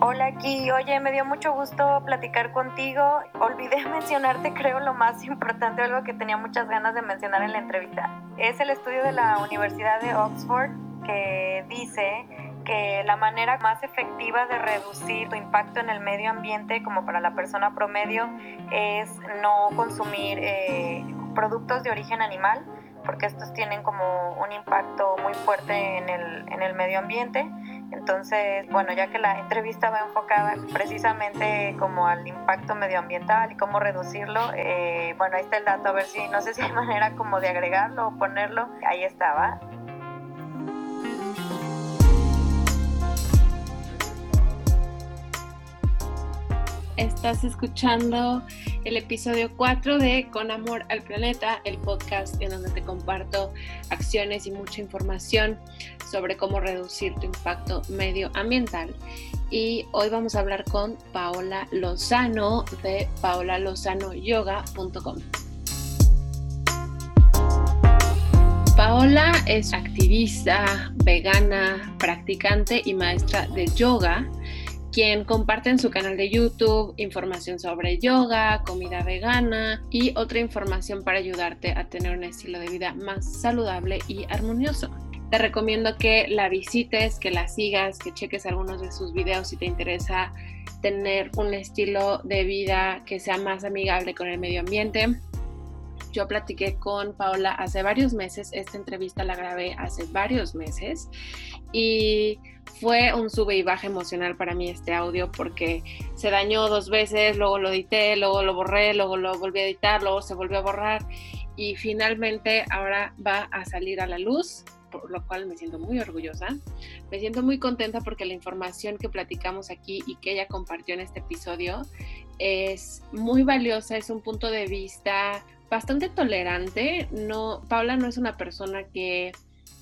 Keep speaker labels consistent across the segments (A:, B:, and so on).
A: Hola aquí, oye, me dio mucho gusto platicar contigo. Olvidé mencionarte, creo, lo más importante, algo que tenía muchas ganas de mencionar en la entrevista. Es el estudio de la Universidad de Oxford que dice que la manera más efectiva de reducir tu impacto en el medio ambiente como para la persona promedio es no consumir eh, productos de origen animal porque estos tienen como un impacto muy fuerte en el, en el medio ambiente. Entonces, bueno, ya que la entrevista va enfocada precisamente como al impacto medioambiental y cómo reducirlo, eh, bueno, ahí está el dato, a ver si, no sé si hay manera como de agregarlo o ponerlo, ahí estaba.
B: Estás escuchando el episodio 4 de Con Amor al Planeta, el podcast en donde te comparto acciones y mucha información sobre cómo reducir tu impacto medioambiental. Y hoy vamos a hablar con Paola Lozano de paolalozanoyoga.com. Paola es activista, vegana, practicante y maestra de yoga quien comparte en su canal de YouTube información sobre yoga, comida vegana y otra información para ayudarte a tener un estilo de vida más saludable y armonioso. Te recomiendo que la visites, que la sigas, que cheques algunos de sus videos si te interesa tener un estilo de vida que sea más amigable con el medio ambiente. Yo platiqué con Paola hace varios meses, esta entrevista la grabé hace varios meses y fue un sube y baja emocional para mí este audio porque se dañó dos veces, luego lo edité, luego lo borré, luego lo volví a editar, luego se volvió a borrar y finalmente ahora va a salir a la luz, por lo cual me siento muy orgullosa. Me siento muy contenta porque la información que platicamos aquí y que ella compartió en este episodio es muy valiosa, es un punto de vista bastante tolerante. No, Paula no es una persona que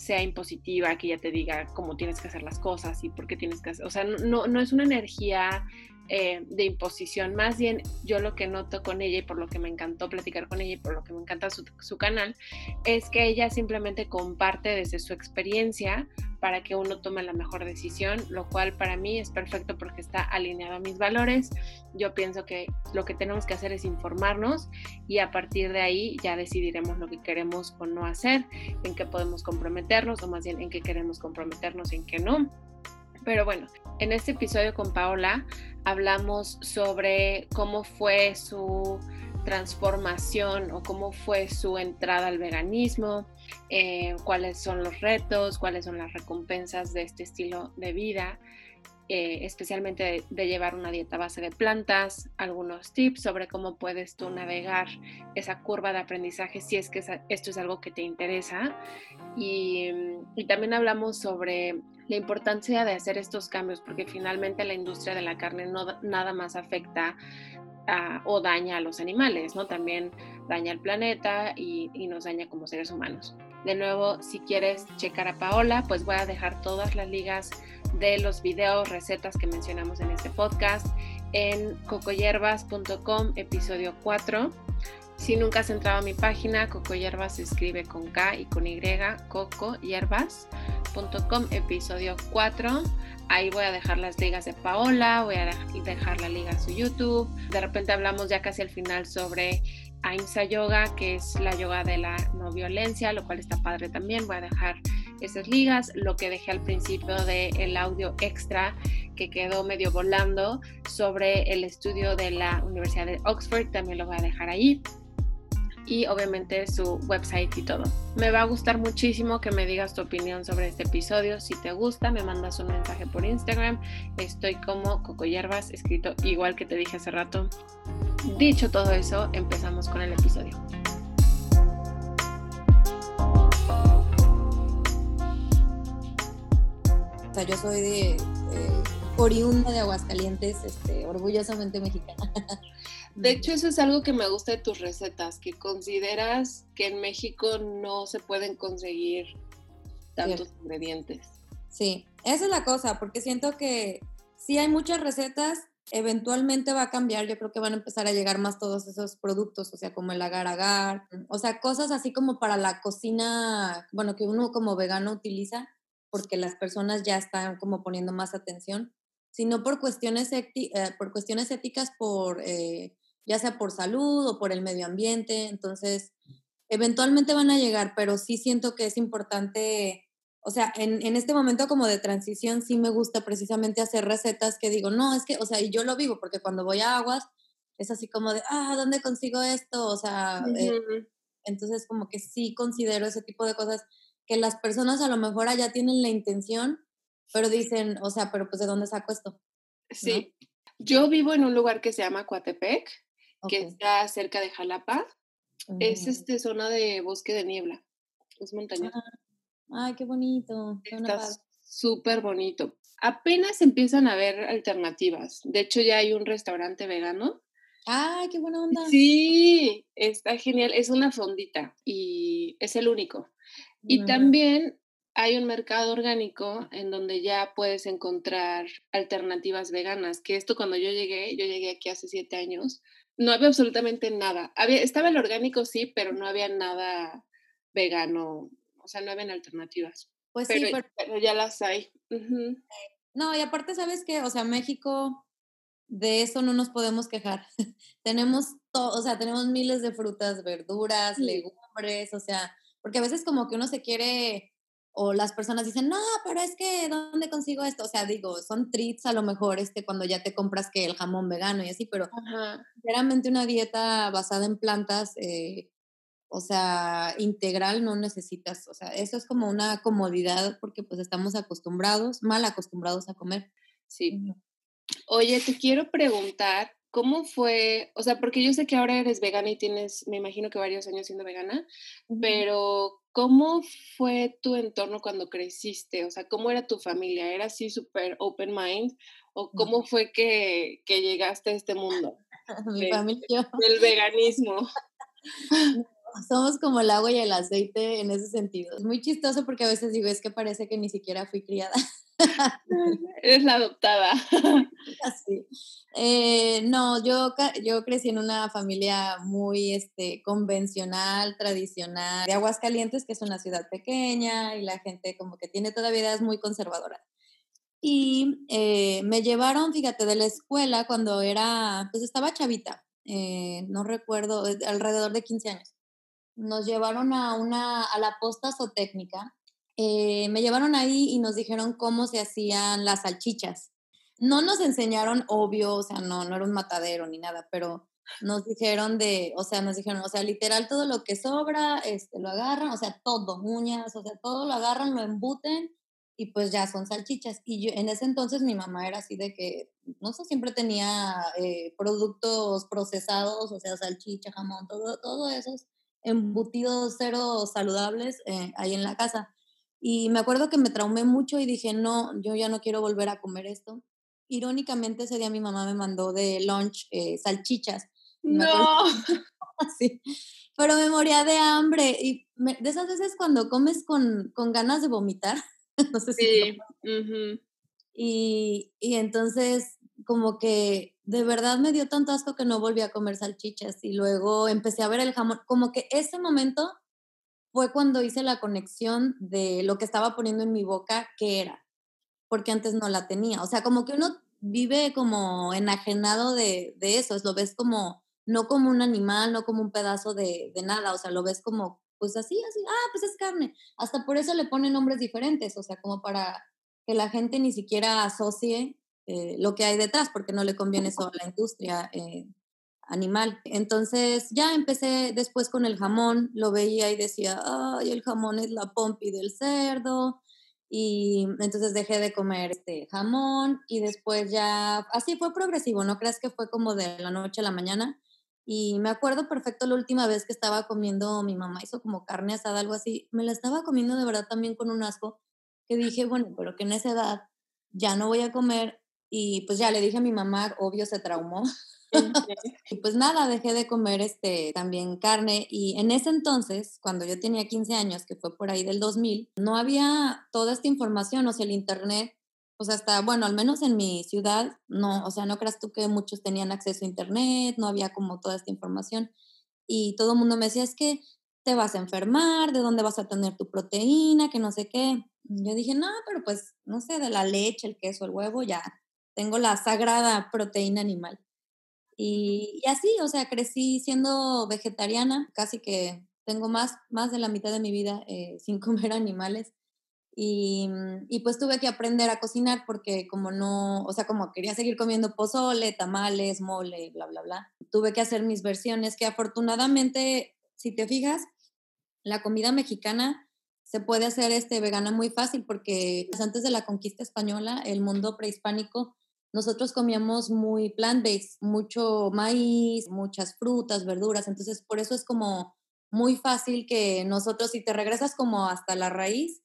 B: sea impositiva, que ya te diga cómo tienes que hacer las cosas y por qué tienes que hacer. O sea, no, no es una energía eh, de imposición. Más bien, yo lo que noto con ella y por lo que me encantó platicar con ella y por lo que me encanta su, su canal, es que ella simplemente comparte desde su experiencia para que uno tome la mejor decisión, lo cual para mí es perfecto porque está alineado a mis valores. Yo pienso que lo que tenemos que hacer es informarnos y a partir de ahí ya decidiremos lo que queremos o no hacer, en qué podemos comprometernos o más bien en qué queremos comprometernos en qué no. Pero bueno, en este episodio con Paola hablamos sobre cómo fue su transformación o cómo fue su entrada al veganismo, eh, cuáles son los retos, cuáles son las recompensas de este estilo de vida, eh, especialmente de, llevar una dieta base de plantas, algunos tips sobre cómo puedes tú navegar esa curva de aprendizaje si es que esto es algo que te interesa. Y, también hablamos sobre la importancia de hacer estos cambios, porque finalmente la industria de la carne no nada más afecta o daña a los animales, ¿no? También daña al planeta y, y, nos daña como seres humanos. De nuevo, si quieres checar a Paola, pues voy a dejar todas las ligas de los videos, recetas que mencionamos en este podcast en cocoyerbas.com, episodio 4. Si nunca has entrado a mi página, Cocoyerbas se escribe con K y con Y, cocoyerbas episodio 4. Ahí voy a dejar las ligas de Paola, voy a dejar la liga a su YouTube. De repente hablamos ya casi al final sobre Ahimsa Yoga, que es la yoga de la no violencia, lo cual está padre también. Voy a dejar esas ligas. Lo que dejé al principio del audio extra que quedó medio volando sobre el estudio de la Universidad de Oxford, también lo voy a dejar ahí y obviamente su website y todo. Me va a gustar muchísimo que me digas tu opinión sobre este episodio. Si te gusta, me mandas un mensaje por Instagram. Estoy como Coco Hierbas, escrito igual que te dije hace rato. Dicho todo eso, empezamos con el episodio.
C: O sea, yo soy de eh, oriunda de Aguascalientes, este, orgullosamente mexicana.
B: De hecho, eso es algo que me gusta de tus recetas, que consideras que en México no se pueden conseguir tantos ingredientes.
C: Sí, esa es la cosa, porque siento que si hay muchas recetas, eventualmente va a cambiar. Yo creo que van a empezar a llegar más todos esos productos, o sea, como el agar agar, o sea, cosas así como para la cocina, bueno, que uno como vegano utiliza, porque las personas ya están como poniendo más atención sino por cuestiones, eh, por cuestiones éticas, por, eh, ya sea por salud o por el medio ambiente. Entonces, eventualmente van a llegar, pero sí siento que es importante, o sea, en, en, este momento como de transición sí me gusta precisamente hacer recetas que digo, no, es que, o sea, y yo lo vivo, porque cuando voy a aguas es así como de, ah, ¿dónde consigo esto? O sea, eh, entonces como que sí considero ese tipo de cosas que las personas a lo mejor allá tienen la intención, pero dicen, o sea, pero pues ¿de dónde saco esto?
B: Sí. Yo vivo en un lugar que se llama Coatepec, que está cerca de Jalapa. Es este zona de bosque de niebla. Es montaña.
C: Ah, ay, qué bonito.
B: Está súper bonito. Apenas empiezan a haber alternativas. De hecho, ya hay un restaurante vegano.
C: Ay, qué buena onda.
B: Sí, está genial. Es una fondita y es el único. Y también hay un mercado orgánico en donde ya puedes encontrar alternativas veganas, que esto cuando yo llegué, yo llegué aquí hace siete años, no había absolutamente nada. Había, estaba el orgánico, sí, pero no había nada vegano, o sea, no habían alternativas. Pues sí, pero, ya las hay.
C: No, y aparte, ¿sabes qué? O sea, México, de eso no nos podemos quejar. tenemos todo, o sea, tenemos miles de frutas, verduras, legumbres, o sea, porque a veces como que uno se quiere o las personas dicen, no, pero es que, ¿dónde consigo esto? O sea, digo, son treats a lo mejor este cuando ya te compras que el jamón vegano y así, pero realmente una dieta basada en plantas, eh, o sea, integral no necesitas, o sea, eso es como una comodidad porque pues estamos acostumbrados, mal acostumbrados a comer.
B: Sí. Oye, te quiero preguntar, ¿cómo fue? O sea, porque yo sé que ahora eres vegana y tienes, me imagino que varios años siendo vegana, pero ¿cómo fue tu entorno cuando creciste? O sea, ¿cómo era tu familia? ¿Era así súper open mind? ¿O cómo fue que, llegaste a este mundo?
C: Mi familia.
B: Del veganismo.
C: Somos como el agua y el aceite en ese sentido. Es muy chistoso porque a veces digo, es que parece que ni siquiera fui criada.
B: Eres la adoptada.
C: Así. Eh, no, yo, yo crecí en una familia muy este, convencional, tradicional, de Aguascalientes, que es una ciudad pequeña y la gente como que tiene todavía es muy conservadora. Y eh, me llevaron, fíjate, de la escuela cuando era, pues estaba chavita, eh, no recuerdo, alrededor de 15 años. Nos llevaron a, una, a la posta zootécnica eh, me llevaron ahí y nos dijeron cómo se hacían las salchichas. No nos enseñaron, obvio, o sea, no, no era un matadero ni nada, pero nos dijeron de, o sea, nos dijeron, o sea, literal todo lo que sobra, este, lo agarran, o sea, todo, uñas, o sea, todo lo agarran, lo embuten y pues ya son salchichas. Y yo, en ese entonces mi mamá era así de que, no sé, siempre tenía eh, productos procesados, o sea, salchicha, jamón, todo, todo esos embutidos cero saludables eh, ahí en la casa. Y me acuerdo que me traumé mucho y dije, no, yo ya no quiero volver a comer esto. Irónicamente, ese día mi mamá me mandó de lunch eh, salchichas.
B: No.
C: sí. Pero me moría de hambre. Y de esas veces cuando comes con, con ganas de vomitar. no sé si. Sí. y, y entonces, como que de verdad me dio tanto asco que no volví a comer salchichas. Y luego empecé a ver el jamón. Como que ese momento fue cuando hice la conexión de lo que estaba poniendo en mi boca, que era, porque antes no la tenía. O sea, como que uno vive como enajenado de, de eso, lo ves como, no como un animal, no como un pedazo de, de, nada, o sea, lo ves como, pues así, así, ah, pues es carne. Hasta por eso le ponen nombres diferentes, o sea, como para que la gente ni siquiera asocie eh, lo que hay detrás, porque no le conviene eso a la industria. Eh, animal. Entonces ya empecé después con el jamón, lo veía y decía, ay, el jamón es la pompi del cerdo. Y entonces dejé de comer este jamón y después ya, así fue progresivo, no crees que fue como de la noche a la mañana. Y me acuerdo perfecto la última vez que estaba comiendo, mi mamá hizo como carne asada, algo así, me la estaba comiendo de verdad también con un asco, que dije, bueno, pero que en esa edad ya no voy a comer. Y pues ya le dije a mi mamá, obvio se traumó, y pues nada, dejé de comer este, también carne y en ese entonces, cuando yo tenía 15 años, que fue por ahí del 2000, no había toda esta información, o sea, el internet, pues hasta, bueno, al menos en mi ciudad, no, o sea, no creas tú que muchos tenían acceso a internet, no había como toda esta información y todo el mundo me decía, es que te vas a enfermar, de dónde vas a tener tu proteína, que no sé qué. Yo dije, no, pero pues, no sé, de la leche, el queso, el huevo, ya, tengo la sagrada proteína animal. Y, y, así, o sea, crecí siendo vegetariana, casi que tengo más, más de la mitad de mi vida eh, sin comer animales. Y, mm, y, pues tuve que aprender a cocinar porque como no, o sea, como quería seguir comiendo pozole, tamales, mole, bla, bla, bla, tuve que hacer mis versiones que afortunadamente, si te fijas, la comida mexicana se puede hacer este vegana muy fácil porque antes de la conquista española, el mundo prehispánico, nosotros comíamos muy plant-based, mucho maíz, muchas frutas, verduras, entonces por eso es como muy fácil que nosotros, si te regresas como hasta la raíz,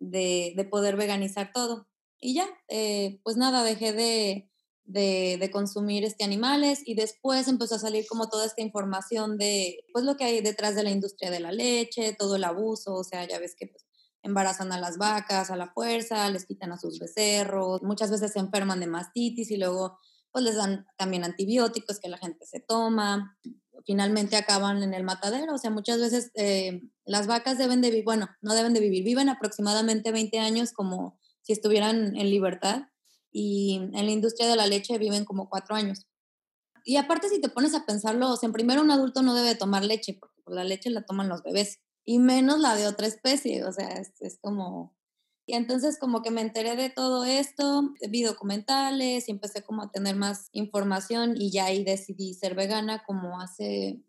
C: de, poder veganizar todo. Y ya, eh, pues nada, dejé de, de, consumir este animales y después empezó a salir como toda esta información de pues lo que hay detrás de la industria de la leche, todo el abuso, o sea, ya ves que pues, embarazan a las vacas a la fuerza, les quitan a sus becerros, muchas veces se enferman de mastitis y luego pues les dan también antibióticos que la gente se toma finalmente acaban en el matadero. O sea, muchas veces eh, las vacas deben de vivir, bueno, no deben de vivir, viven aproximadamente 20 años como si estuvieran en libertad y en la industria de la leche viven como 4 años. Y aparte si te pones a pensarlo, o sea, primero un adulto no debe tomar leche, porque la leche la toman los bebés, y menos la de otra especie, o sea, es, es como y entonces como que me enteré de todo esto, vi documentales y empecé como a tener más información y ya ahí decidí ser vegana como hace,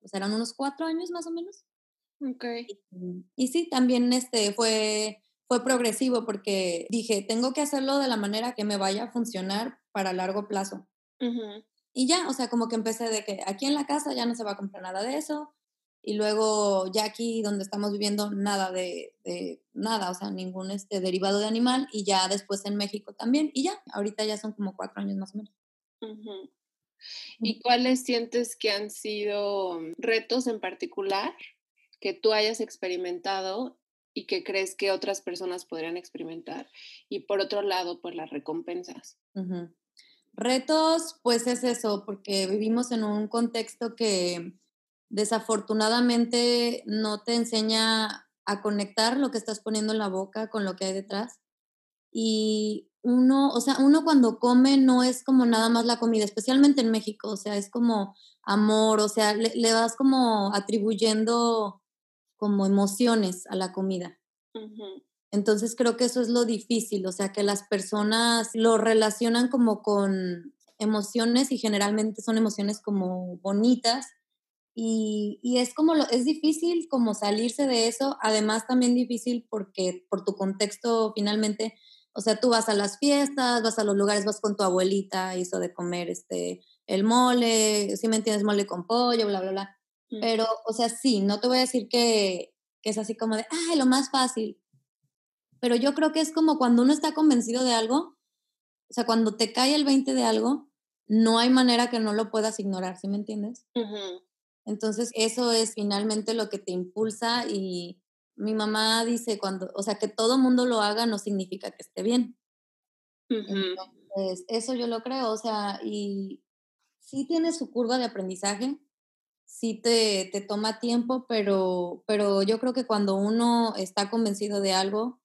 C: pues eran unos cuatro años más o menos.
B: Ok.
C: Y, sí, también este fue, fue progresivo porque dije, tengo que hacerlo de la manera que me vaya a funcionar para largo plazo. Y ya, o sea, como que empecé de que aquí en la casa ya no se va a comprar nada de eso, y luego ya aquí donde estamos viviendo nada de, nada, o sea, ningún este derivado de animal y ya después en México también y ya, ahorita ya son como cuatro años más o menos.
B: ¿Y cuáles sientes que han sido retos en particular que tú hayas experimentado y que crees que otras personas podrían experimentar? Y por otro lado, pues las recompensas.
C: Retos, pues es eso, porque vivimos en un contexto que desafortunadamente no te enseña a conectar lo que estás poniendo en la boca con lo que hay detrás. Y uno, o sea, uno cuando come no es como nada más la comida, especialmente en México, o sea, es como amor, o sea, le, vas como atribuyendo como emociones a la comida. Entonces creo que eso es lo difícil, o sea, que las personas lo relacionan como con emociones y generalmente son emociones como bonitas y, y, es como, lo, es difícil como salirse de eso, además también difícil porque por tu contexto finalmente, o sea, tú vas a las fiestas, vas a los lugares, vas con tu abuelita, hizo de comer este, el mole, si me entiendes, mole con pollo, bla, bla, bla. Mm. Pero, o sea, sí, no te voy a decir que, que es así como de, ay, lo más fácil. Pero yo creo que es como cuando uno está convencido de algo, o sea, cuando te cae el 20 de algo, no hay manera que no lo puedas ignorar, ¿sí me entiendes? Entonces, eso es finalmente lo que te impulsa y mi mamá dice cuando, o sea, que todo mundo lo haga no significa que esté bien. Entonces, eso yo lo creo, o sea, y sí tiene su curva de aprendizaje, sí te, te toma tiempo, pero, pero yo creo que cuando uno está convencido de algo,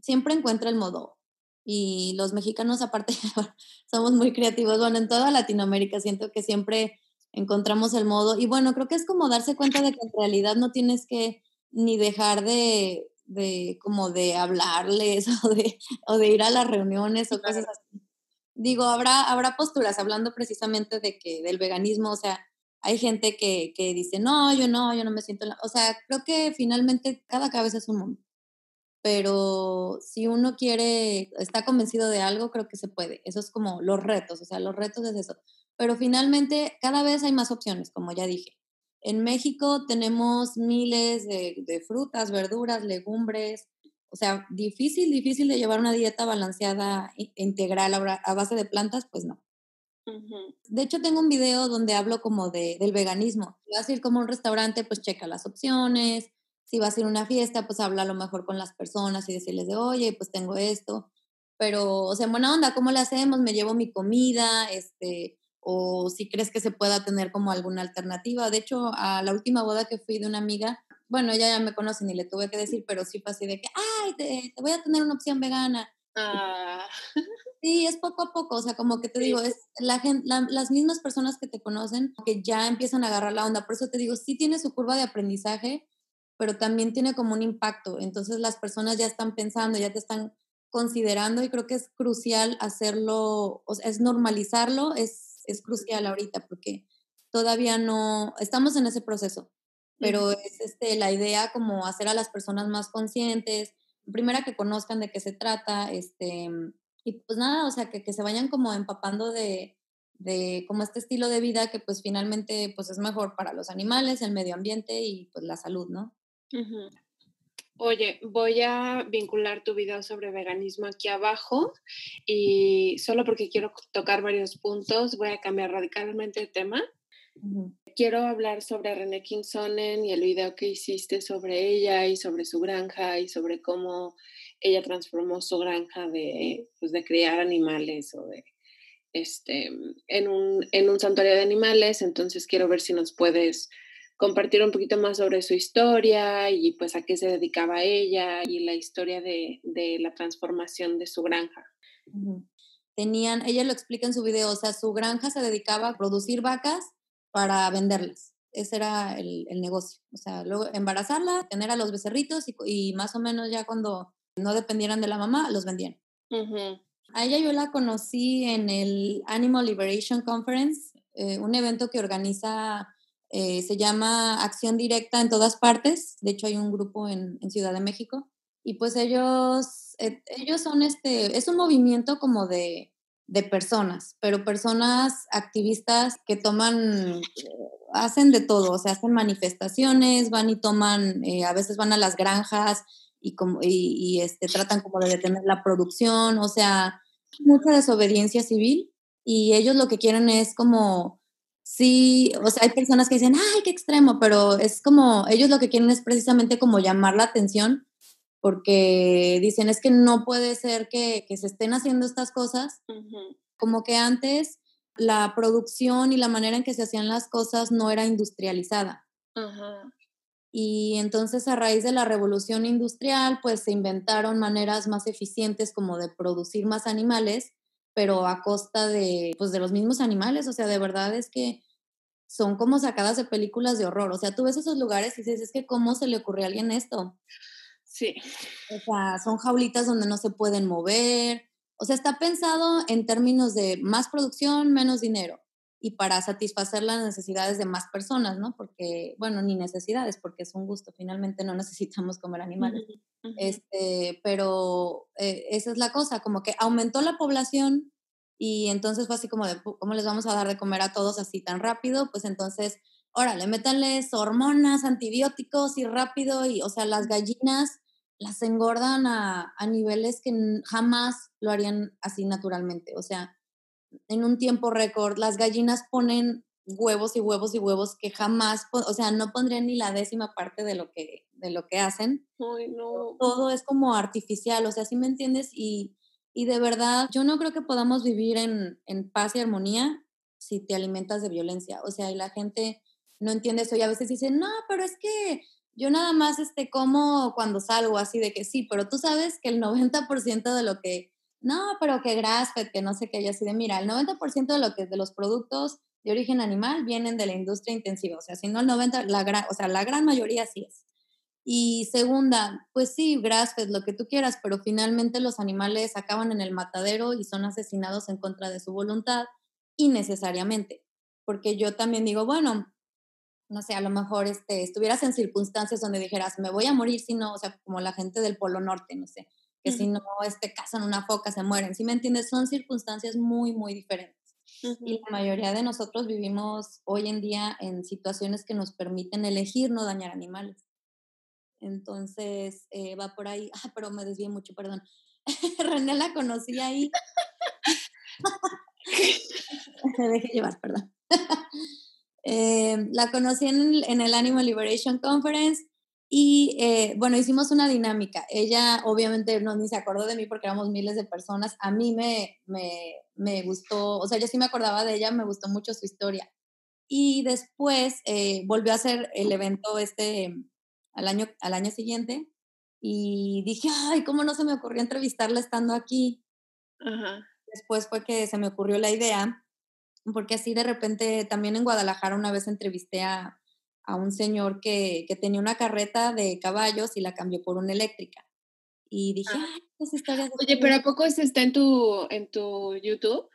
C: siempre encuentra el modo. Y los mexicanos aparte somos muy creativos, bueno, en toda Latinoamérica siento que siempre encontramos el modo. Y bueno, creo que es como darse cuenta de que en realidad no tienes que ni dejar de, de como de hablarles o de, o de ir a las reuniones o cosas así. Digo, habrá, habrá posturas hablando precisamente de que del veganismo, o sea, hay gente que, que dice, no, yo no, yo no me siento, o sea, creo que finalmente cada cabeza es un mundo. Pero si uno quiere, está convencido de algo, creo que se puede. Eso es como los retos, o sea, los retos es eso pero finalmente cada vez hay más opciones, como ya dije. En México tenemos miles de, frutas, verduras, legumbres, o sea, difícil, difícil de llevar una dieta balanceada integral a base de plantas, pues no. De hecho, tengo un video donde hablo como de, del veganismo. Si vas a ir como a un restaurante, pues checa las opciones. Si vas a ir a una fiesta, pues habla a lo mejor con las personas y decirles de, oye, pues tengo esto. Pero, o sea, en buena onda, ¿cómo le hacemos? Me llevo mi comida, este, o si crees que se pueda tener como alguna alternativa. De hecho, a la última boda que fui de una amiga, bueno, ella ya me conoce ni le tuve que decir, pero sí fue así de que, ay, te, voy a tener una opción vegana.
B: Ah.
C: Sí, es poco a poco, o sea, como que te digo, es la gente, las mismas personas que te conocen que ya empiezan a agarrar la onda. Por eso te digo, sí tiene su curva de aprendizaje, pero también tiene como un impacto. Entonces las personas ya están pensando, ya te están considerando y creo que es crucial hacerlo, o sea, es normalizarlo, es, es crucial ahorita porque todavía no, estamos en ese proceso, pero es este, la idea como hacer a las personas más conscientes, primera que conozcan de qué se trata, este, y pues nada, o sea, que, que se vayan como empapando de, de como este estilo de vida que pues finalmente pues es mejor para los animales, el medio ambiente y pues la salud, ¿no?
B: Oye, voy a vincular tu video sobre veganismo aquí abajo y solo porque quiero tocar varios puntos voy a cambiar radicalmente de tema. Quiero hablar sobre René Kingsonen y el video que hiciste sobre ella y sobre su granja y sobre cómo ella transformó su granja de, pues, de criar animales o de este, en un, en un santuario de animales. Entonces quiero ver si nos puedes compartir un poquito más sobre su historia y pues a qué se dedicaba ella y la historia de, de la transformación de su granja.
C: Tenían, ella lo explica en su video, o sea, su granja se dedicaba a producir vacas para venderlas. Ese era el, el negocio. O sea, luego embarazarla, tener a los becerritos y, y, más o menos ya cuando no dependieran de la mamá, los vendían. A ella yo la conocí en el Animal Liberation Conference, eh, un evento que organiza eh, se llama Acción Directa en todas partes. De hecho, hay un grupo en, Ciudad de México. Y pues ellos, eh, ellos son este, es un movimiento como de, de personas, pero personas activistas que toman, hacen de todo, o sea, hacen manifestaciones, van y toman, eh, a veces van a las granjas y, como, y, este, tratan como de detener la producción, o sea, mucha desobediencia civil y ellos lo que quieren es como sí, o sea, hay personas que dicen, ay, qué extremo, pero es como, ellos lo que quieren es precisamente como llamar la atención, porque dicen, es que no puede ser que, se estén haciendo estas cosas, como que antes la producción y la manera en que se hacían las cosas no era industrializada. Y entonces a raíz de la revolución industrial, pues se inventaron maneras más eficientes como de producir más animales pero a costa de, pues, de los mismos animales. O sea, de verdad es que son como sacadas de películas de horror. O sea, tú ves esos lugares y dices, es que ¿cómo se le ocurrió a alguien esto?
B: Sí.
C: O sea, son jaulitas donde no se pueden mover. O sea, está pensado en términos de más producción, menos dinero y para satisfacer las necesidades de más personas, ¿no? Porque, bueno, ni necesidades, porque es un gusto, finalmente no necesitamos comer animales. este, pero eh, esa es la cosa, como que aumentó la población y entonces fue así como de, ¿cómo les vamos a dar de comer a todos así tan rápido? Pues entonces, órale, métanles hormonas, antibióticos y rápido, y, o sea, las gallinas las engordan a, a niveles que jamás lo harían así naturalmente, o sea, en un tiempo récord. Las gallinas ponen huevos y huevos y huevos que jamás, o sea, no pondrían ni la décima parte de lo que, de lo que hacen.
B: Ay, no.
C: Todo es como artificial, o sea, ¿sí me entiendes? Y, y de verdad, yo no creo que podamos vivir en, en, paz y armonía si te alimentas de violencia. O sea, y la gente no entiende eso y a veces dicen, no, pero es que yo nada más este, como cuando salgo así de que sí, pero tú sabes que el 90% de lo que no, pero que grass-fed, que no sé qué, y así de, mira, el 90% de, lo que, de los productos de origen animal vienen de la industria intensiva, o sea, si no el 90, la gran, o sea, la gran mayoría sí es. Y segunda, pues sí, grass-fed, lo que tú quieras, pero finalmente los animales acaban en el matadero y son asesinados en contra de su voluntad innecesariamente. Porque yo también digo, bueno, no sé, a lo mejor este, estuvieras en circunstancias donde dijeras, me voy a morir si no, o sea, como la gente del Polo Norte, no sé, que si no este, cazan una foca se mueren. ¿Sí me entiendes? Son circunstancias muy, muy diferentes. Y la mayoría de nosotros vivimos hoy en día en situaciones que nos permiten elegir no dañar animales. Entonces, eh, va por ahí. Ah, pero me desvié mucho, perdón. René la conocí ahí. me dejé llevar, perdón. Eh, la conocí en en el Animal Liberation Conference y eh, bueno, hicimos una dinámica. Ella obviamente no ni se acordó de mí porque éramos miles de personas. A mí me, me, me gustó, o sea, yo sí me acordaba de ella, me gustó mucho su historia. Y después eh, volvió a hacer el evento este al año, al año siguiente y dije, ay, ¿cómo no se me ocurrió entrevistarla estando aquí? después fue que se me ocurrió la idea, porque así de repente también en Guadalajara una vez entrevisté a, a un señor que, que, tenía una carreta de caballos y la cambió por una eléctrica. Y dije,
B: ah. Ay, historias Oye, pero ¿a poco ese está en tu, en tu YouTube?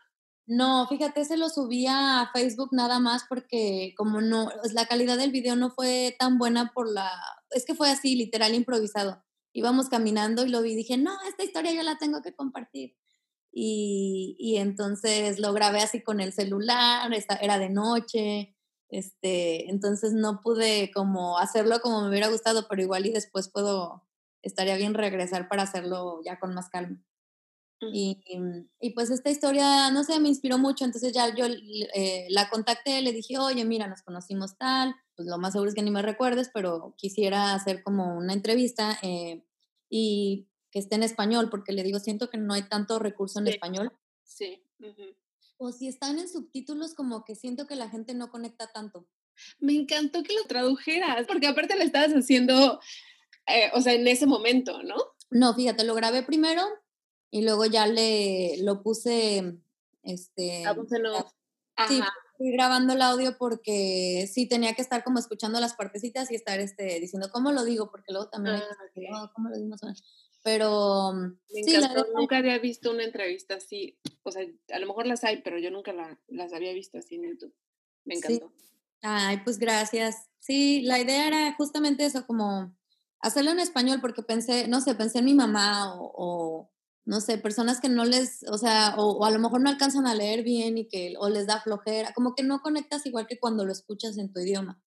C: No, fíjate, se lo subí a Facebook nada más porque como no, la calidad del video no fue tan buena por la, es que fue así, literal, improvisado. Íbamos caminando y lo vi y dije, no, esta historia yo la tengo que compartir. Y, y entonces lo grabé así con el celular, era de noche, este, entonces no pude como hacerlo como me hubiera gustado, pero igual y después puedo, estaría bien regresar para hacerlo ya con más calma. Y, y, pues esta historia, no sé, me inspiró mucho, entonces ya yo eh, la contacté, le dije, oye, mira, nos conocimos tal, pues lo más seguro es que ni me recuerdes, pero quisiera hacer como una entrevista eh, y que esté en español, porque le digo, siento que no hay tanto recurso en español.
B: Sí.
C: O si están en subtítulos, como que siento que la gente no conecta tanto.
B: Me encantó que lo tradujeras, porque aparte lo estabas haciendo, eh, o sea, en ese momento, ¿no?
C: No, fíjate, lo grabé primero y luego ya le lo puse, este...
B: Ah,
C: sí, fui grabando el audio porque sí tenía que estar como escuchando las partecitas y estar este, diciendo cómo lo digo, porque luego también hay que ah, oh, ¿cómo lo dimos? Pero
B: sí, nunca había visto una entrevista así, o sea, a lo mejor las hay, pero yo nunca las había visto así en YouTube. Me encantó.
C: Ay, pues gracias. Sí, la idea era justamente eso, como hacerlo en español, porque pensé, no sé, pensé en mi mamá o no sé, personas que no les, o sea, o, a lo mejor no alcanzan a leer bien y que, o les da flojera, como que no conectas igual que cuando lo escuchas en tu idioma.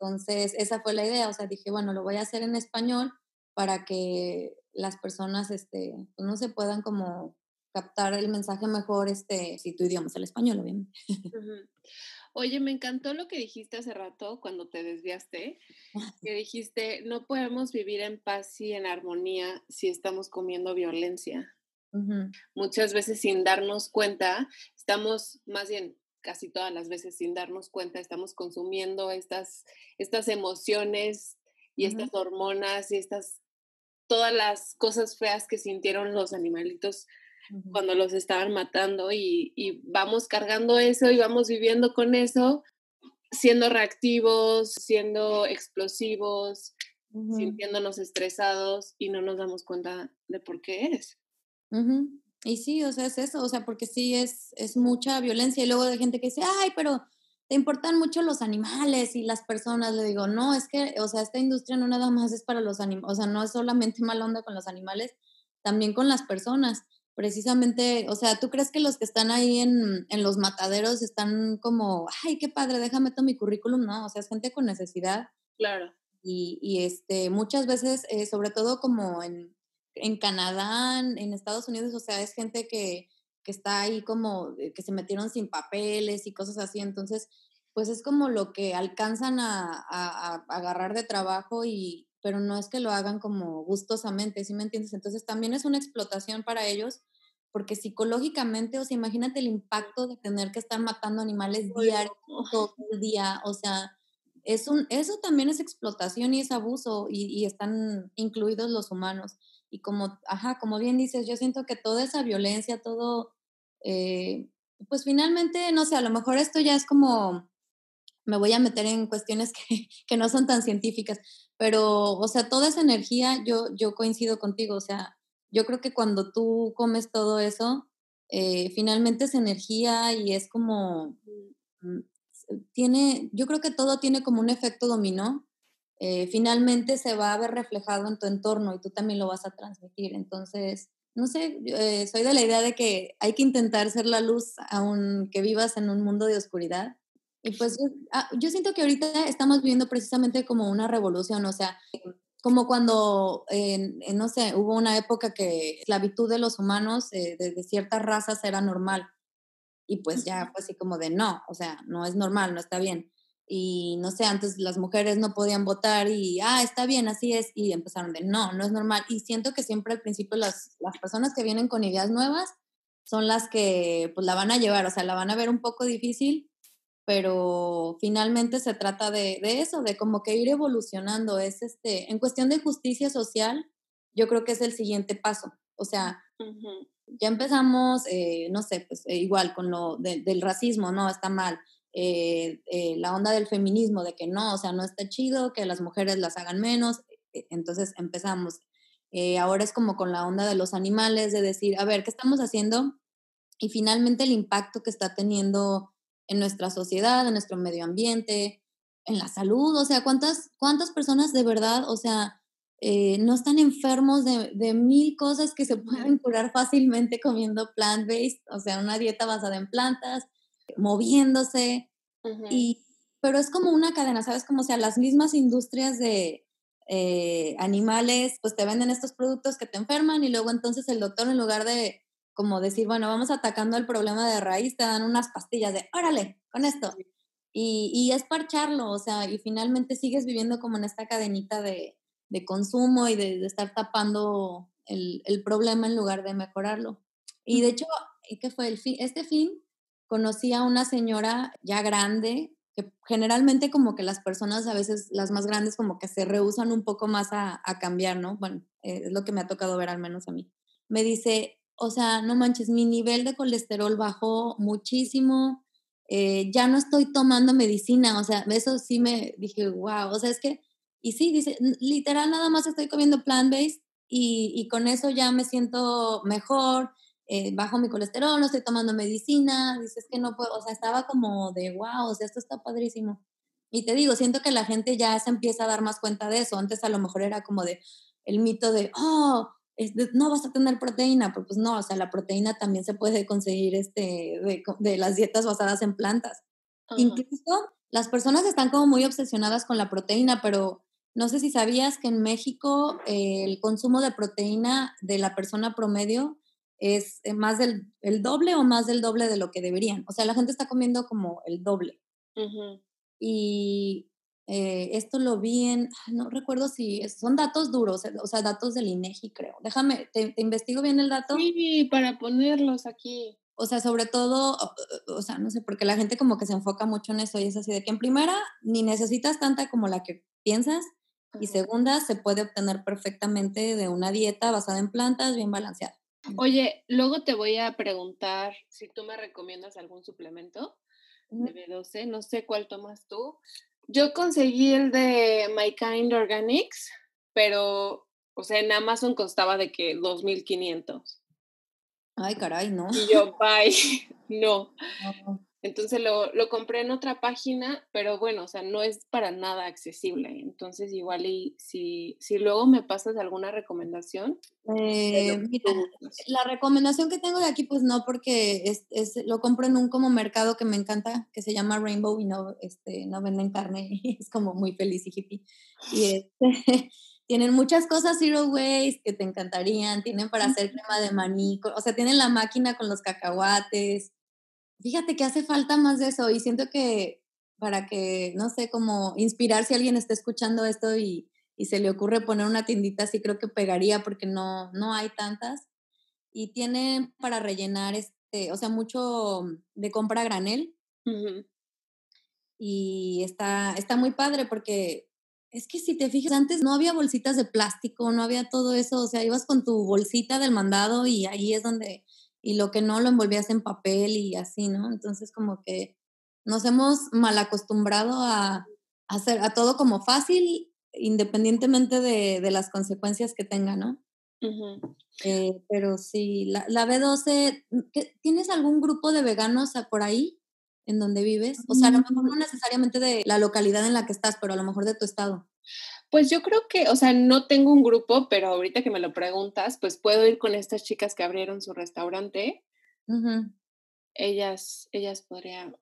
C: Entonces, esa fue la idea, o sea, dije, bueno, lo voy a hacer en español para que las personas, este, pues no se puedan como captar el mensaje mejor, este, si tu idioma es el español, obviamente.
B: Oye, me encantó lo que dijiste hace rato cuando te desviaste, que dijiste, no podemos vivir en paz y en armonía si estamos comiendo violencia. Muchas veces sin darnos cuenta, estamos más bien casi todas las veces sin darnos cuenta, estamos consumiendo estas, estas emociones y estas hormonas y estas, todas las cosas feas que sintieron los animalitos cuando los estaban matando y, y, vamos cargando eso y vamos viviendo con eso, siendo reactivos, siendo explosivos, sintiéndonos estresados y no nos damos cuenta de por qué es.
C: Y sí, o sea, es eso, o sea, porque sí es, es mucha violencia y luego de gente que dice, ay, pero te importan mucho los animales y las personas. Le digo, no, es que, o sea, esta industria no nada más es para los animales, o sea, no es solamente mala onda con los animales, también con las personas. Precisamente, o sea, ¿tú crees que los que están ahí en, en los mataderos están como, ay, qué padre, déjame todo mi currículum? No, o sea, es gente con necesidad.
B: Claro.
C: Y, y este, muchas veces, eh, sobre todo como en, en Canadá, en Estados Unidos, o sea, es gente que, que está ahí como, que se metieron sin papeles y cosas así, entonces, pues es como lo que alcanzan a, a, agarrar de trabajo y, pero no es que lo hagan como gustosamente, ¿sí me entiendes? Entonces también es una explotación para ellos, porque psicológicamente, o sea, imagínate el impacto de tener que estar matando animales diario, todo el día, o sea, es un, eso también es explotación y es abuso y, y están incluidos los humanos. Y como, ajá, como bien dices, yo siento que toda esa violencia, todo, eh, pues finalmente, no sé, a lo mejor esto ya es como, me voy a meter en cuestiones que, que no son tan científicas, pero, o sea, toda esa energía, yo, yo coincido contigo, o sea, yo creo que cuando tú comes todo eso, eh, finalmente es energía y es como, mm, tiene, yo creo que todo tiene como un efecto dominó eh, finalmente se va a ver reflejado en tu entorno y tú también lo vas a transmitir. Entonces, no sé, eh, soy de la idea de que hay que intentar ser la luz aunque vivas en un mundo de oscuridad. Y pues ah, yo, siento que ahorita estamos viviendo precisamente como una revolución, o sea, como cuando, no sé, hubo una época que la esclavitud de los humanos eh, de, ciertas razas era normal. Y pues ya fue así como de no, o sea, no es normal, no está bien y no sé, antes las mujeres no podían votar y, ah, está bien, así es, y empezaron de, no, no es normal. Y siento que siempre al principio las, las personas que vienen con ideas nuevas son las que pues la van a llevar, o sea, la van a ver un poco difícil, pero finalmente se trata de, de eso, de como que ir evolucionando. Es este, en cuestión de justicia social, yo creo que es el siguiente paso. O sea, ya empezamos, eh, no sé, pues eh, igual con lo del racismo, no, está mal. Eh, la onda del feminismo, de que no, o sea, no está chido que las mujeres las hagan menos. Entonces empezamos. ahora es como con la onda de los animales, de decir, a ver, ¿qué estamos haciendo? Y finalmente el impacto que está teniendo en nuestra sociedad, en nuestro medio ambiente, en la salud, o sea, ¿cuántas, cuántas personas de verdad, o sea, eh, no están enfermos de, de, mil cosas que se pueden curar fácilmente comiendo plant-based, o sea, una dieta basada en plantas, moviéndose, y, pero es como una cadena, ¿sabes? Como sea, las mismas industrias de eh, animales, pues te venden estos productos que te enferman y luego entonces el doctor en lugar de como decir, bueno, vamos atacando el problema de raíz, te dan unas pastillas de, órale, con esto. Y, y es parcharlo, o sea, y finalmente sigues viviendo como en esta cadenita de, de consumo y de, estar tapando el, el, problema en lugar de mejorarlo. Y de hecho, ¿qué fue el fin? Este fin conocí a una señora ya grande, que generalmente como que las personas a veces, las más grandes como que se rehusan un poco más a, a cambiar, ¿no? Bueno, eh, es lo que me ha tocado ver al menos a mí. Me dice, o sea, no manches, mi nivel de colesterol bajó muchísimo, eh, ya no estoy tomando medicina, o sea, eso sí me dije, wow, o sea, es que y sí, dice, literal nada más estoy comiendo plant-based y, y, con eso ya me siento mejor, eh, bajo mi colesterol, no estoy tomando medicina, dices que no puedo, o sea, estaba como de, wow, o sea, esto está padrísimo. Y te digo, siento que la gente ya se empieza a dar más cuenta de eso. Antes a lo mejor era como de el mito de, oh, no vas a tener proteína, pero pues no, o sea, la proteína también se puede conseguir este, de, de las dietas basadas en plantas. Incluso las personas están como muy obsesionadas con la proteína, pero no sé si sabías que en México eh, el consumo de proteína de la persona promedio es eh, más del el doble o más del doble de lo que deberían. O sea, la gente está comiendo como el doble. Y eh, esto lo vi en, no recuerdo si son datos duros, o sea, datos del INEGI, creo. Déjame, te, investigo bien el dato.
B: Sí, para ponerlos aquí.
C: O sea, sobre todo, o, sea, no sé, porque la gente como que se enfoca mucho en eso y es así de que en primera ni necesitas tanta como la que piensas y segunda, se puede obtener perfectamente de una dieta basada en plantas bien balanceada.
B: Oye, luego te voy a preguntar si tú me recomiendas algún suplemento de B12, no sé cuál tomas tú. Yo conseguí el de My Kind Organics, pero, o sea, en Amazon costaba de que 2.500.
C: Ay, caray, no.
B: Y yo, bye, no. Entonces lo, lo, compré en otra página, pero bueno, o sea, no es para nada accesible. Entonces igual y si, si luego me pasas alguna recomendación.
C: Eh, mira, la recomendación que tengo de aquí, pues no, porque es, es, lo compro en un como mercado que me encanta, que se llama Rainbow y no, este, no venden carne, es como muy feliz y hippie. Y este, tienen muchas cosas zero waste que te encantarían, tienen para hacer crema de maní, o sea, tienen la máquina con los cacahuates Fíjate que hace falta más de eso y siento que para que, no sé, como inspirar si alguien está escuchando esto y, y se le ocurre poner una tiendita así, creo que pegaría porque no, no hay tantas. Y tiene para rellenar, este, o sea, mucho de compra granel. Y está, está muy padre porque es que si te fijas, antes no había bolsitas de plástico, no había todo eso, o sea, ibas con tu bolsita del mandado y ahí es donde y lo que no lo envolvías en papel y así, ¿no? Entonces como que nos hemos mal acostumbrado a, hacer a todo como fácil, independientemente de, de las consecuencias que tenga, ¿no? Eh, pero sí, la, la B12, ¿tienes algún grupo de veganos por ahí en donde vives? O sea, a lo mejor no mm. necesariamente de la localidad en la que estás, pero a lo mejor de tu estado.
B: Pues yo creo que, o sea, no tengo un grupo, pero ahorita que me lo preguntas, pues puedo ir con estas chicas que abrieron su restaurante. Ellas, ellas podrían,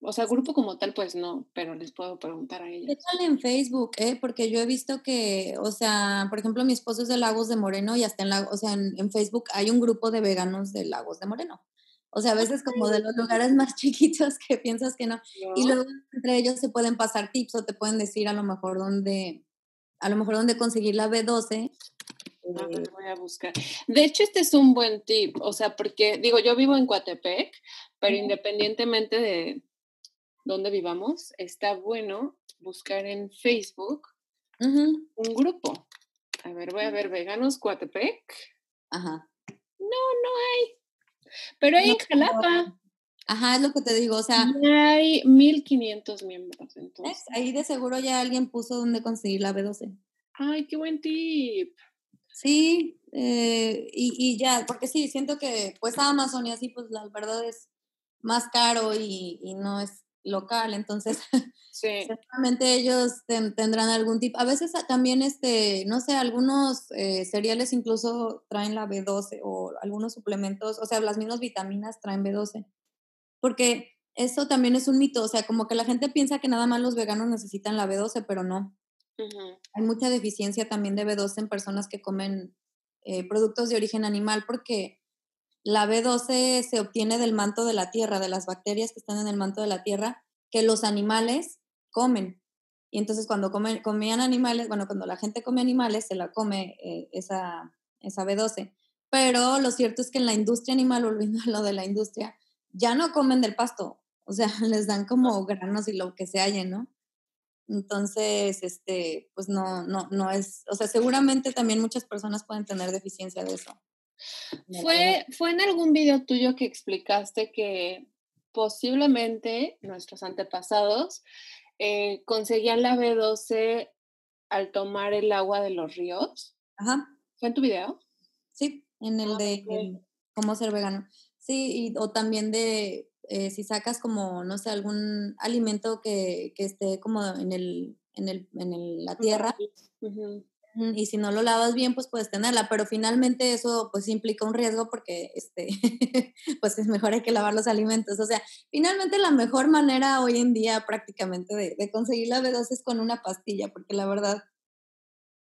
B: o sea, grupo como tal, pues no, pero les puedo preguntar a ellas.
C: Échale en Facebook, ¿eh? Porque yo he visto que, o sea, por ejemplo, mi esposo es de Lagos de Moreno y hasta en, la, o sea, en, Facebook hay un grupo de veganos de Lagos de Moreno. O sea, a veces como de los lugares más chiquitos que piensas que no. Y luego entre ellos se pueden pasar tips o te pueden decir a lo mejor dónde, a lo mejor dónde conseguir la B12.
B: Ah, eh voy a buscar. De hecho, este es un buen tip, o sea, porque digo, yo vivo en Coatepec, pero independientemente de dónde vivamos, está bueno buscar en Facebook un grupo. A ver, voy a ver, Veganos Coatepec.
C: Ajá.
B: No, no hay. Pero hay en Jalapa.
C: Ajá, es lo que te digo, o sea.
B: Hay 1500 miembros, entonces.
C: Ahí de seguro ya alguien puso dónde conseguir la B12.
B: Ay, qué buen tip.
C: Sí, eh, y, y, ya, porque sí, siento que pues Amazon y así, pues la verdad es más caro y, y no es local, entonces sí. seguramente ellos tendrán algún tipo, a veces también, este, no sé, algunos eh, cereales incluso traen la B12 o algunos suplementos, o sea, las mismas vitaminas traen B12 porque eso también es un mito, o sea, como que la gente piensa que nada más los veganos necesitan la B12, pero no. Hay mucha deficiencia también de B12 en personas que comen eh, productos de origen animal porque la B12 se obtiene del manto de la tierra, de las bacterias que están en el manto de la tierra, que los animales comen. Y entonces cuando comen, comían animales, bueno, cuando la gente come animales, se la come eh, esa, esa B12. Pero lo cierto es que en la industria animal, volviendo a lo de la industria, ya no comen del pasto, o sea, les dan como granos y lo que se halle, ¿no? Entonces, este, pues no, no, no es, o sea, seguramente también muchas personas pueden tener deficiencia de eso.
B: Fue, fue en algún video tuyo que explicaste que posiblemente nuestros antepasados eh, conseguían la B12 al tomar el agua de los ríos.
C: Ajá.
B: ¿Fue en tu video?
C: Sí, en el ah, de cómo ser vegano. Sí, o también de eh, si sacas como, no sé, algún alimento que, esté como en, el, en, el, en la tierra. Y si no lo lavas bien, pues puedes tenerla, pero finalmente eso pues implica un riesgo porque este, pues es mejor hay que lavar los alimentos. O sea, finalmente la mejor manera hoy en día prácticamente de, conseguir la B2 es con una pastilla, porque la verdad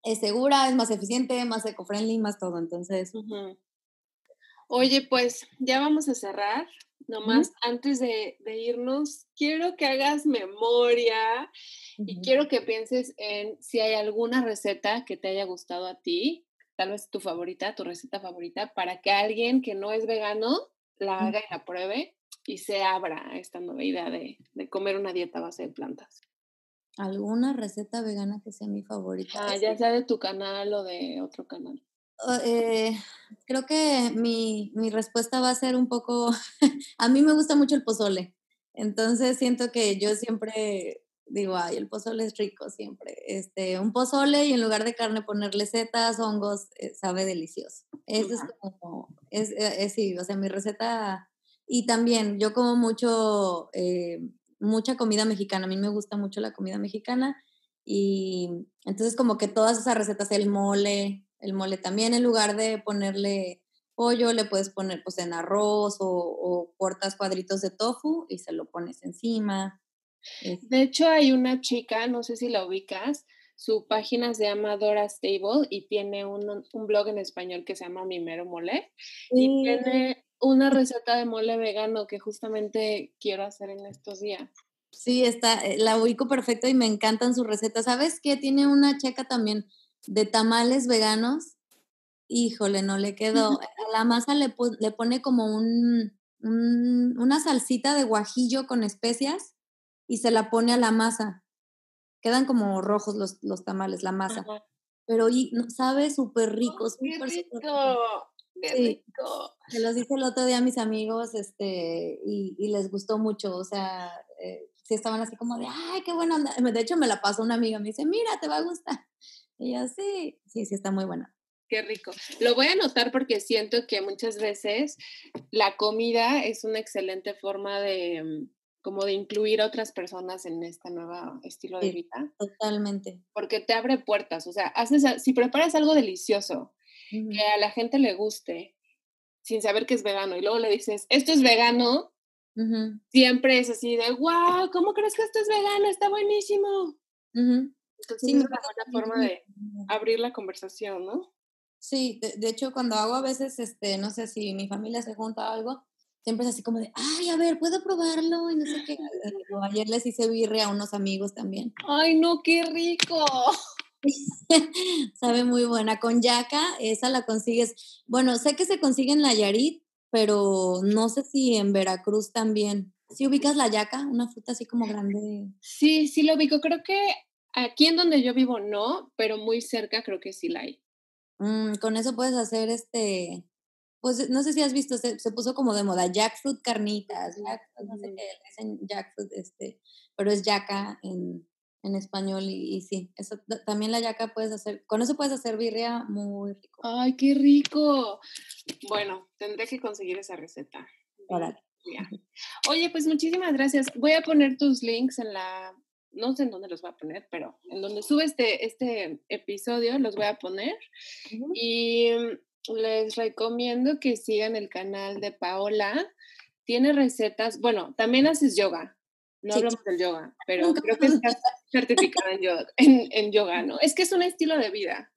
C: es segura, es más eficiente, más eco-friendly, más todo. Entonces,
B: Oye, pues ya vamos a cerrar. Nomás antes de, irnos, quiero que hagas memoria y quiero que pienses en si hay alguna receta que te haya gustado a ti, tal vez tu favorita, tu receta favorita, para que alguien que no es vegano la haga y la pruebe y se abra a esta nueva idea de, de comer una dieta a base de plantas.
C: ¿Alguna receta vegana que sea mi favorita?
B: Ah, ya sea de tu canal o de otro canal.
C: Eh, creo que mi, mi, respuesta va a ser un poco, a mí me gusta mucho el pozole, entonces siento que yo siempre digo, ay, el pozole es rico siempre. Este, un pozole y en lugar de carne ponerle setas, hongos, eh, sabe delicioso. Eso es como, es, eh, es, sí, o sea, mi receta, y también yo como mucho, mucha comida mexicana, a mí me gusta mucho la comida mexicana, y entonces como que todas esas recetas, el mole, el mole también, en lugar de ponerle pollo, le puedes poner pues en arroz o, cortas cuadritos de tofu y se lo pones encima.
B: De hecho, hay una chica, no sé si la ubicas, su página se llama Dora Stable y tiene un, blog en español que se llama Mimero Mole y tiene una receta de mole vegano que justamente quiero hacer en estos días.
C: Sí, está, eh, la ubico perfecto y me encantan sus recetas. ¿Sabes qué? Tiene una checa también de tamales veganos, híjole, no le quedó. A la masa le, le pone como un, una salsita de guajillo con especias y se la pone a la masa. Quedan como rojos los, los tamales, la masa. Pero y, sabe súper rico.
B: ¡Qué rico! ¡Qué rico!
C: Se los hice el otro día a mis amigos este, y, y les gustó mucho. O sea, eh, sí estaban así como de, ¡ay, qué buena De hecho, me la pasó una amiga, me dice, mira, te va a gustar. Y así, sí, sí, está muy buena.
B: Qué rico. Lo voy a anotar porque siento que muchas veces la comida es una excelente forma de mm, como de incluir a otras personas en este nuevo estilo de vida.
C: Totalmente.
B: Porque te abre puertas, o sea, haces, si preparas algo delicioso que a la gente le guste, sin saber que es vegano, y luego le dices, esto es vegano, siempre es así de, wow, ¿cómo crees que esto es vegano? Está buenísimo. Entonces sí, es una buena forma de abrir la conversación, ¿no?
C: Sí, de, hecho cuando hago a veces, este, no sé si mi familia se junta algo, siempre es así como de, ay, a ver, ¿puedo probarlo? Y no sé qué. Ayer les hice birria a unos amigos también.
B: Ay, no, qué rico.
C: Sabe muy buena. Con yaca, esa la consigues. Bueno, sé que se consigue en Nayarit, pero no sé si en Veracruz también. ¿Sí ubicas la yaca? Una fruta así como grande.
B: Sí, sí lo ubico. Creo que Aquí en donde yo vivo no, pero muy cerca creo que sí la hay.
C: Mm, con eso puedes hacer este pues no sé si has visto, se, puso como de moda jackfruit carnitas, no sé qué, dicen jackfruit, este, pero es yaca en, en español y, sí, eso también la yaca puedes hacer, con eso puedes hacer birria muy rico.
B: Ay, qué rico. Bueno, tendré que conseguir esa receta. Oye, pues muchísimas gracias. Voy a poner tus links en la, no sé en dónde los voy a poner, pero en donde sube este, este episodio los voy a poner. Y les recomiendo que sigan el canal de Paola. Tiene recetas, bueno, también haces yoga. No hablamos del yoga, pero creo que estás certificada en yoga, en, yoga, ¿no? Es que es un estilo de vida.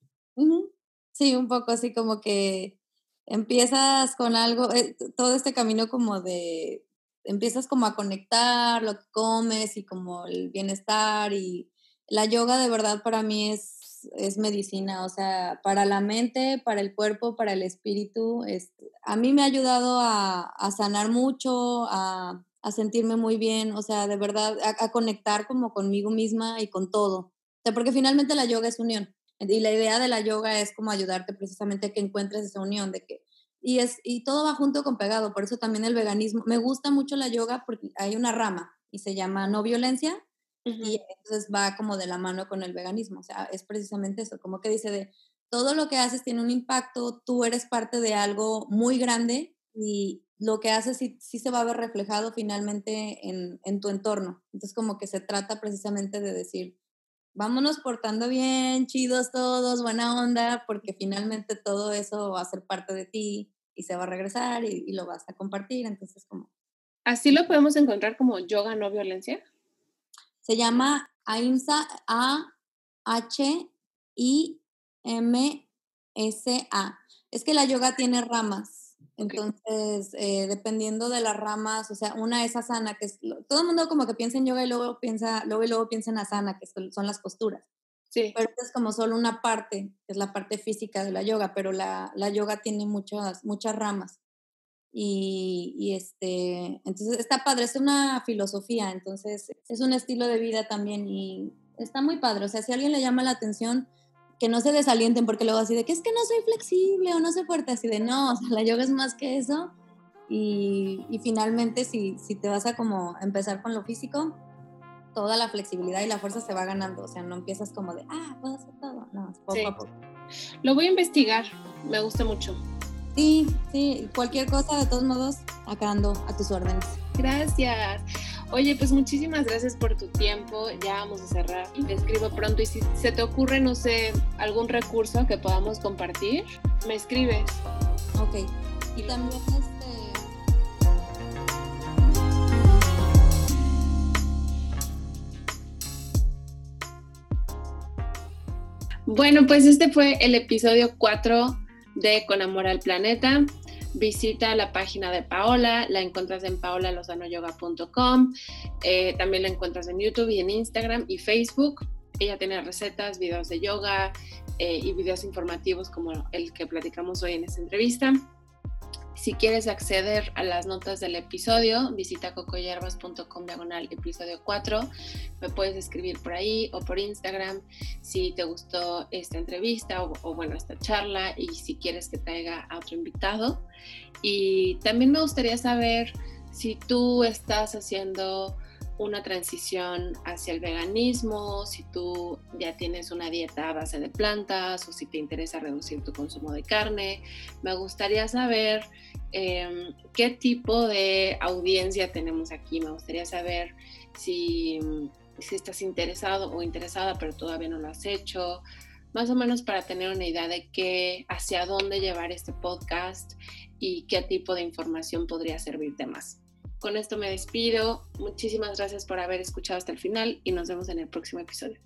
C: Sí, un poco así como que empiezas con algo, eh, todo este camino como de, empiezas como a conectar lo que comes y como el bienestar y la yoga de verdad para mí es, es medicina, o sea, para la mente, para el cuerpo, para el espíritu. Es, a mí me ha ayudado a, sanar mucho, a, a, sentirme muy bien, o sea, de verdad, a, a, conectar como conmigo misma y con todo. O sea, porque finalmente la yoga es unión. Y la idea de la yoga es como ayudarte precisamente a que encuentres esa unión de que y es y todo va junto con pegado, por eso también el veganismo. Me gusta mucho la yoga porque hay una rama y se llama no violencia y entonces va como de la mano con el veganismo, o sea, es precisamente eso, como que dice de todo lo que haces tiene un impacto, tú eres parte de algo muy grande y lo que haces sí, sí se va a ver reflejado finalmente en, en tu entorno. Entonces como que se trata precisamente de decir, vámonos portando bien, chidos todos, buena onda, porque finalmente todo eso va a ser parte de ti y se va a regresar y, lo vas a compartir. Entonces, como...
B: ¿Así lo podemos encontrar como yoga no violencia?
C: Se llama AIMSA, A-H-I-M-S-A. Es que la yoga tiene ramas. Entonces, eh, dependiendo de las ramas, o sea, una es asana, que es, todo el mundo como que piensa en yoga y luego piensa, luego y luego piensa en asana, que son, las posturas. Sí. Pero es como solo una parte, es la parte física de la yoga, pero la, la yoga tiene muchas, muchas ramas. Y, y, este, entonces está padre, es una filosofía, entonces es un estilo de vida también y está muy padre. O sea, si a alguien le llama la atención, que no se desalienten porque luego así de que es que no soy flexible o no soy fuerte, así de no, o sea, la yoga es más que eso. Y, y finalmente si, si te vas a como empezar con lo físico, toda la flexibilidad y la fuerza se va ganando, o sea, no empiezas como de, ah, puedo hacer todo, no, poco a poco.
B: Lo voy a investigar, me gusta mucho.
C: Sí, sí, cualquier cosa, de todos modos, acá ando a tus órdenes.
B: Gracias. Oye, pues muchísimas gracias por tu tiempo. Ya vamos a cerrar. Te escribo pronto y si se te ocurre, no sé, algún recurso que podamos compartir, me escribes.
C: Ok. Y también este...
B: Bueno, pues este fue el episodio 4 de Con Amor al Planeta visita la página de Paola, la encuentras en paolalozanoyoga.com, eh, también la encuentras en YouTube y en Instagram y Facebook. Ella tiene recetas, videos de yoga eh, y videos informativos como el que platicamos hoy en esta entrevista. Si quieres acceder a las notas del episodio, visita cocoyerbas.com diagonal episodio 4. Me puedes escribir por ahí o por Instagram si te gustó esta entrevista o, o bueno, esta charla y si quieres que traiga a otro invitado. Y también me gustaría saber si tú estás haciendo una transición hacia el veganismo, si tú ya tienes una dieta a base de plantas o si te interesa reducir tu consumo de carne. Me gustaría saber em, qué tipo de audiencia tenemos aquí. Me gustaría saber si, si estás interesado o interesada pero todavía no lo has hecho. Más o menos para tener una idea de qué, hacia dónde llevar este podcast y qué tipo de información podría servirte más. Con esto me despido. Muchísimas gracias por haber escuchado hasta el final y nos vemos en el próximo episodio.